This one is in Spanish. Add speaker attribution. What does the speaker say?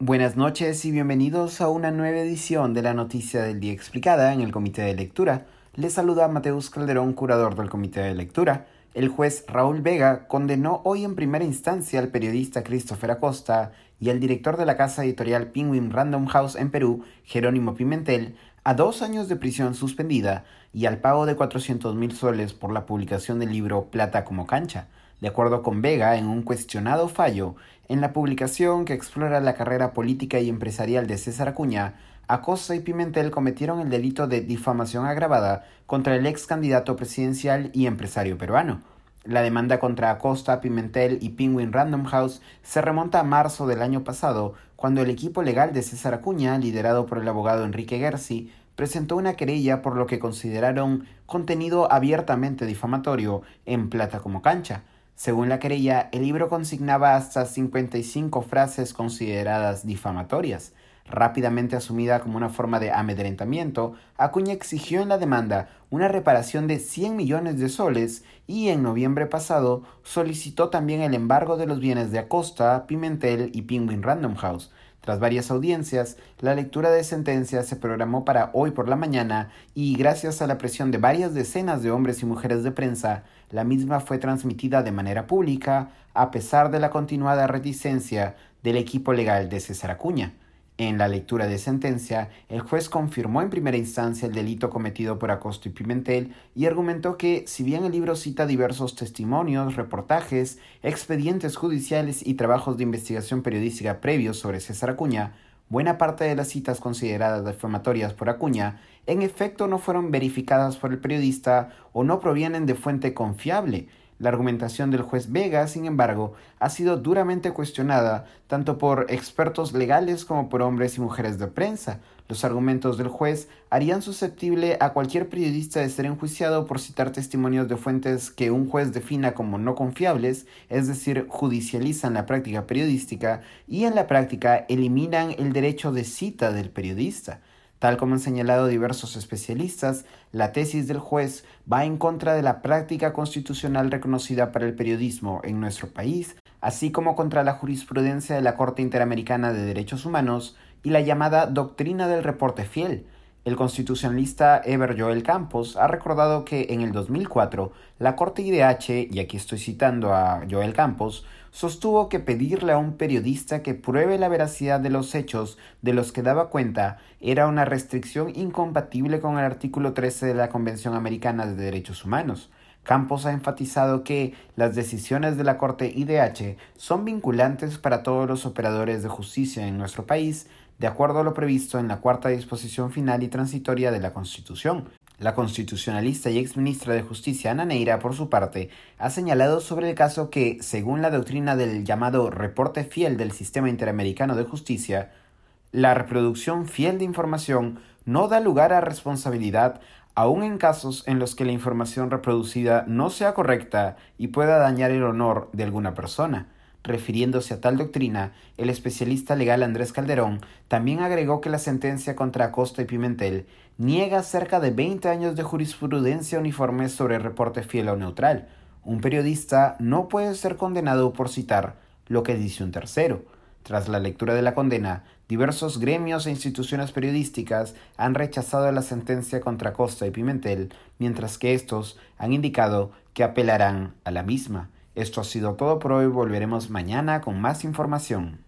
Speaker 1: Buenas noches y bienvenidos a una nueva edición de la Noticia del Día Explicada en el Comité de Lectura. Les saluda Mateus Calderón, curador del Comité de Lectura. El juez Raúl Vega condenó hoy en primera instancia al periodista Christopher Acosta y al director de la casa editorial Penguin Random House en Perú, Jerónimo Pimentel, a dos años de prisión suspendida y al pago de 400 mil soles por la publicación del libro Plata como cancha. De acuerdo con Vega, en un cuestionado fallo, en la publicación que explora la carrera política y empresarial de César Acuña, Acosta y Pimentel cometieron el delito de difamación agravada contra el ex candidato presidencial y empresario peruano. La demanda contra Acosta, Pimentel y Penguin Random House se remonta a marzo del año pasado, cuando el equipo legal de César Acuña, liderado por el abogado Enrique Gersi, presentó una querella por lo que consideraron contenido abiertamente difamatorio en Plata como cancha. Según la querella, el libro consignaba hasta 55 frases consideradas difamatorias. Rápidamente asumida como una forma de amedrentamiento, Acuña exigió en la demanda una reparación de 100 millones de soles y en noviembre pasado solicitó también el embargo de los bienes de Acosta, Pimentel y Penguin Random House, tras varias audiencias, la lectura de sentencia se programó para hoy por la mañana y gracias a la presión de varias decenas de hombres y mujeres de prensa, la misma fue transmitida de manera pública a pesar de la continuada reticencia del equipo legal de César Acuña. En la lectura de sentencia, el juez confirmó en primera instancia el delito cometido por Acosto y Pimentel y argumentó que, si bien el libro cita diversos testimonios, reportajes, expedientes judiciales y trabajos de investigación periodística previos sobre César Acuña, buena parte de las citas consideradas defamatorias por Acuña en efecto no fueron verificadas por el periodista o no provienen de fuente confiable, la argumentación del juez Vega, sin embargo, ha sido duramente cuestionada tanto por expertos legales como por hombres y mujeres de prensa. Los argumentos del juez harían susceptible a cualquier periodista de ser enjuiciado por citar testimonios de fuentes que un juez defina como no confiables, es decir, judicializan la práctica periodística y en la práctica eliminan el derecho de cita del periodista. Tal como han señalado diversos especialistas, la tesis del juez va en contra de la práctica constitucional reconocida para el periodismo en nuestro país, así como contra la jurisprudencia de la Corte Interamericana de Derechos Humanos y la llamada doctrina del reporte fiel, el constitucionalista Eber Joel Campos ha recordado que en el 2004 la Corte IDH, y aquí estoy citando a Joel Campos, sostuvo que pedirle a un periodista que pruebe la veracidad de los hechos de los que daba cuenta era una restricción incompatible con el artículo 13 de la Convención Americana de Derechos Humanos. Campos ha enfatizado que las decisiones de la Corte IDH son vinculantes para todos los operadores de justicia en nuestro país, de acuerdo a lo previsto en la cuarta disposición final y transitoria de la Constitución. La constitucionalista y exministra de Justicia Ana Neira, por su parte, ha señalado sobre el caso que, según la doctrina del llamado reporte fiel del Sistema Interamericano de Justicia, la reproducción fiel de información no da lugar a responsabilidad aun en casos en los que la información reproducida no sea correcta y pueda dañar el honor de alguna persona. Refiriéndose a tal doctrina, el especialista legal Andrés Calderón también agregó que la sentencia contra Acosta y Pimentel niega cerca de 20 años de jurisprudencia uniforme sobre reporte fiel o neutral. Un periodista no puede ser condenado por citar lo que dice un tercero. Tras la lectura de la condena, diversos gremios e instituciones periodísticas han rechazado la sentencia contra Acosta y Pimentel, mientras que estos han indicado que apelarán a la misma. Esto ha sido todo por hoy, volveremos mañana con más información.